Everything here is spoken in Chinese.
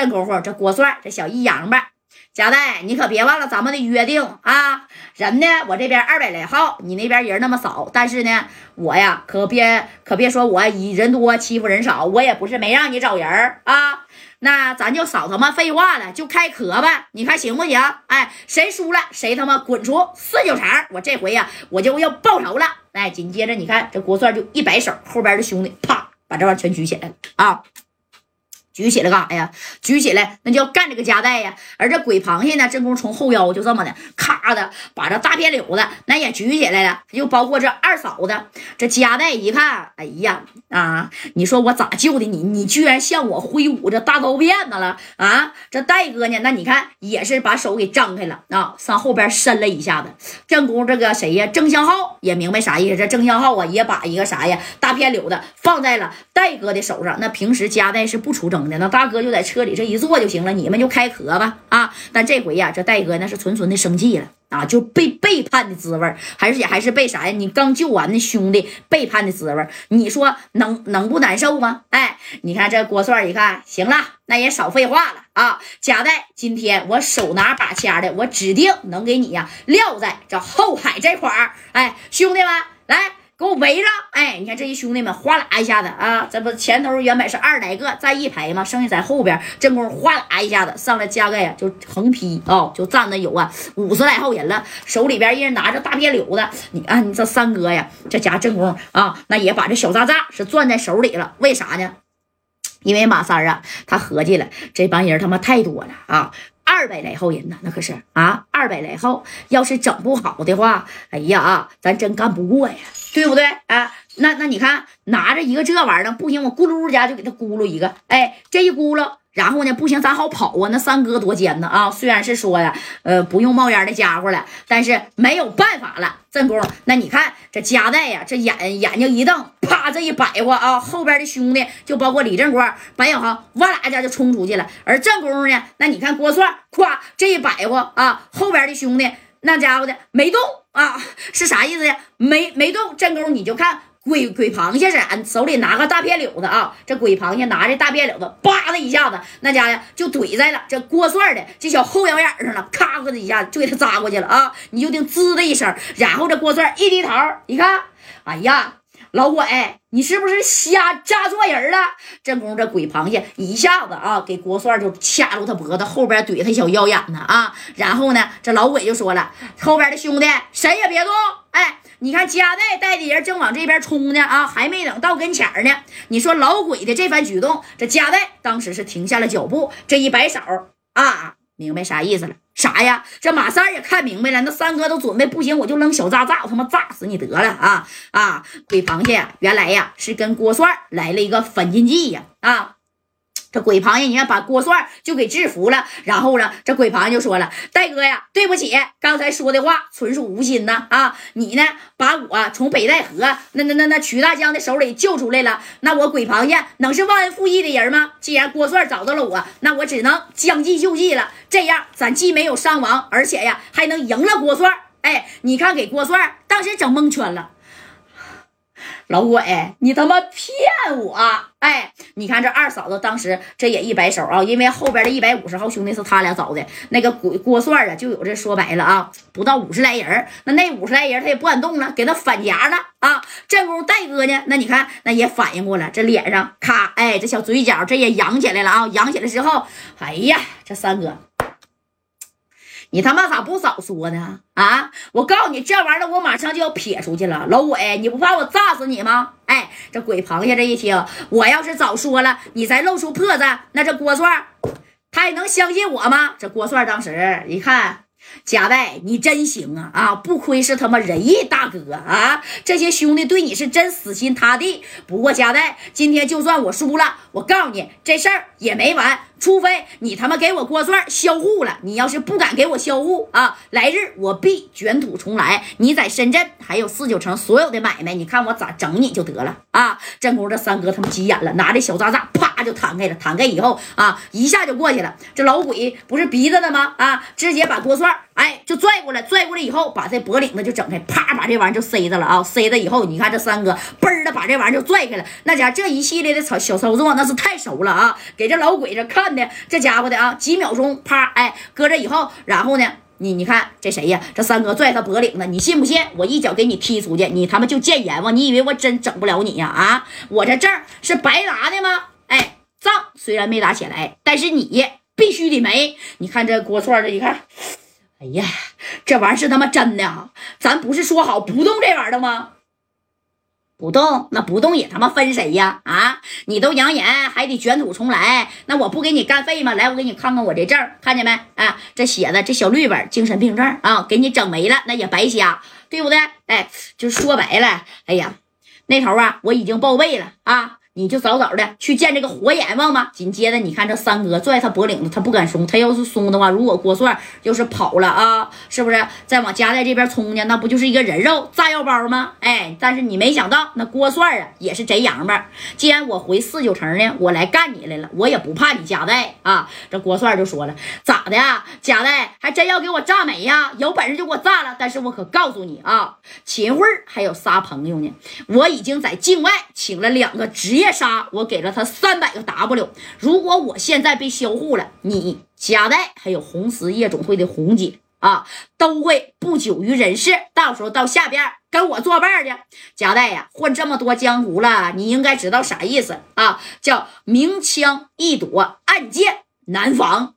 这功夫，这郭帅这小一洋吧，贾代，你可别忘了咱们的约定啊！人呢，我这边二百来号，你那边人那么少，但是呢，我呀可别可别说我以人多欺负人少，我也不是没让你找人啊。那咱就少他妈废话了，就开壳吧，你看行不行？哎，谁输了谁他妈滚出四九城，我这回呀我就要报仇了。哎，紧接着你看这郭帅就一摆手，后边的兄弟啪把这玩意全举起来了啊。举起来干啥呀？举起来那就要干这个夹带呀！而这鬼螃蟹呢，正宫从后腰就这么的，咔的把这大片柳子那也举起来了。就包括这二嫂子，这夹带一看，哎呀啊！你说我咋救的你？你居然向我挥舞这大刀片子了啊！这戴哥呢？那你看也是把手给张开了啊，上后边伸了一下子。正宫这个谁呀？郑相浩也明白啥意思？这郑相浩啊，也把一个啥呀大片柳子放在了戴哥的手上。那平时夹带是不出征。那大哥就在车里这一坐就行了，你们就开壳吧啊！但这回呀，这戴哥那是纯纯的生气了啊，就被背叛的滋味还是还是被啥呀？你刚救完的兄弟背叛的滋味你说能能不难受吗？哎，你看这郭帅一看，行了，那也少废话了啊！贾代，今天我手拿把掐的，我指定能给你呀撂在这后海这块儿。哎，兄弟们，来。给我围上！哎，你看这些兄弟们哗啦一下子啊，这不前头原本是二十来个站一排嘛？剩下在后边，正宫哗啦一下子上来加个呀，就横劈啊，就站那有啊五十来号人了，手里边一人拿着大别柳子。你看你这三哥呀，这家正宫啊，那也把这小渣渣是攥在手里了。为啥呢？因为马三啊，他合计了，这帮人他妈太多了啊，二百来号人呢，那可是啊，二百来号，要是整不好的话，哎呀啊，咱真干不过呀。对不对啊？那那你看，拿着一个这玩意儿不行，我咕噜家就给他咕噜一个，哎，这一咕噜，然后呢，不行，咱好跑啊。那三哥多尖呢啊！虽然是说呀，呃，不用冒烟的家伙了，但是没有办法了。正宫，那你看这夹带呀，这眼眼睛一瞪，啪，这一摆活啊，后边的兄弟就包括李正国、白小航，哇啦一下就冲出去了。而正宫呢，那你看郭帅，咵，这一摆活啊，后边的兄弟。那家伙的没动啊，是啥意思呀？没没动，正宫你就看鬼鬼螃蟹是俺手里拿个大片柳子啊，这鬼螃蟹拿着大片柳子，叭的一下子，那家伙就怼在了这郭帅的这小后腰眼上了，咔的一下就给他扎过去了啊！你就听滋的一声，然后这郭帅一低头你看，哎呀！老鬼，你是不是瞎扎错人了？正宫这鬼螃蟹一下子啊，给郭帅就掐住他脖子后边怼他小腰眼子啊。然后呢，这老鬼就说了：“后边的兄弟谁也别动！哎，你看加代带的人正往这边冲呢啊，还没等到跟前呢。你说老鬼的这番举动，这加代当时是停下了脚步，这一摆手啊，明白啥意思了？”啥呀？这马三也看明白了，那三哥都准备不行，我就扔小炸炸，我他妈炸死你得了啊啊！鬼螃蟹原来呀是跟郭帅来了一个反间计呀啊！这鬼螃蟹，你看把郭帅就给制服了，然后呢，这鬼螃蟹就说了：“戴哥呀，对不起，刚才说的话纯属无心呐啊！你呢，把我从北戴河那那那那曲大江的手里救出来了，那我鬼螃蟹能是忘恩负义的人吗？既然郭帅找到了我，那我只能将计就计了。这样，咱既没有伤亡，而且呀，还能赢了郭帅。哎，你看，给郭帅当时整蒙圈了。”老鬼，你他妈骗我！哎，你看这二嫂子当时这也一摆手啊，因为后边的一百五十号兄弟是他俩找的，那个鬼郭帅啊，就有这说白了啊，不到五十来人，那那五十来人他也不敢动了，给他反夹了啊。这功夫戴哥呢，那你看那也反应过来，这脸上咔，哎，这小嘴角这也扬起来了啊，扬起来之后，哎呀，这三哥。你他妈咋不早说呢？啊！我告诉你，这玩意儿我马上就要撇出去了。老伟，你不怕我炸死你吗？哎，这鬼螃蟹这一听，我要是早说了，你再露出破绽，那这郭帅他还能相信我吗？这郭帅当时一看。贾代，你真行啊！啊，不亏是他妈仁义大哥啊！这些兄弟对你是真死心塌地。不过贾代，今天就算我输了，我告诉你，这事儿也没完。除非你他妈给我郭帅销户了。你要是不敢给我销户啊，来日我必卷土重来。你在深圳还有四九城所有的买卖，你看我咋整你就得了啊！正宫这三哥他妈急眼了，拿着小渣渣啪就弹开了。弹开以后啊，一下就过去了。这老鬼不是鼻子的吗？啊，直接把郭帅。哎，就拽过来，拽过来以后，把这脖领子就整开，啪，把这玩意就塞着了啊！塞着以后，你看这三哥嘣的把这玩意就拽开了。那家这一系列的操小操作，那是太熟了啊！给这老鬼子看的，这家伙的啊，几秒钟，啪，哎，搁这以后，然后呢，你你看这谁呀？这三哥拽他脖领子，你信不信？我一脚给你踢出去，你他妈就见阎王！你以为我真整不了你呀？啊，我这证是白拿的吗？哎，仗虽然没打起来，但是你必须得没。你看这锅串这一看。哎呀，这玩意儿是他妈真的！咱不是说好不动这玩意儿的吗？不动，那不动也他妈分谁呀？啊，你都扬言还得卷土重来，那我不给你干废吗？来，我给你看看我这证，看见没？啊，这写的这小绿本，精神病证啊，给你整没了，那也白瞎，对不对？哎，就说白了，哎呀，那头啊，我已经报备了啊。你就早早的去见这个火阎王吧。紧接着，你看这三哥拽他脖领子，他不敢松。他要是松的话，如果郭帅要是跑了啊，是不是再往家代这边冲呢？那不就是一个人肉炸药包吗？哎，但是你没想到，那郭帅啊也是贼洋巴。既然我回四九城呢，我来干你来了，我也不怕你家代啊。这郭帅就说了，咋的呀？家代还真要给我炸没呀？有本事就给我炸了。但是我可告诉你啊，秦桧还有仨朋友呢，我已经在境外请了两个职业。别杀我给了他三百个 W，如果我现在被销户了，你贾代还有红石夜总会的红姐啊，都会不久于人世。到时候到下边跟我作伴去。贾代呀，混这么多江湖了，你应该知道啥意思啊？叫明枪易躲，暗箭难防。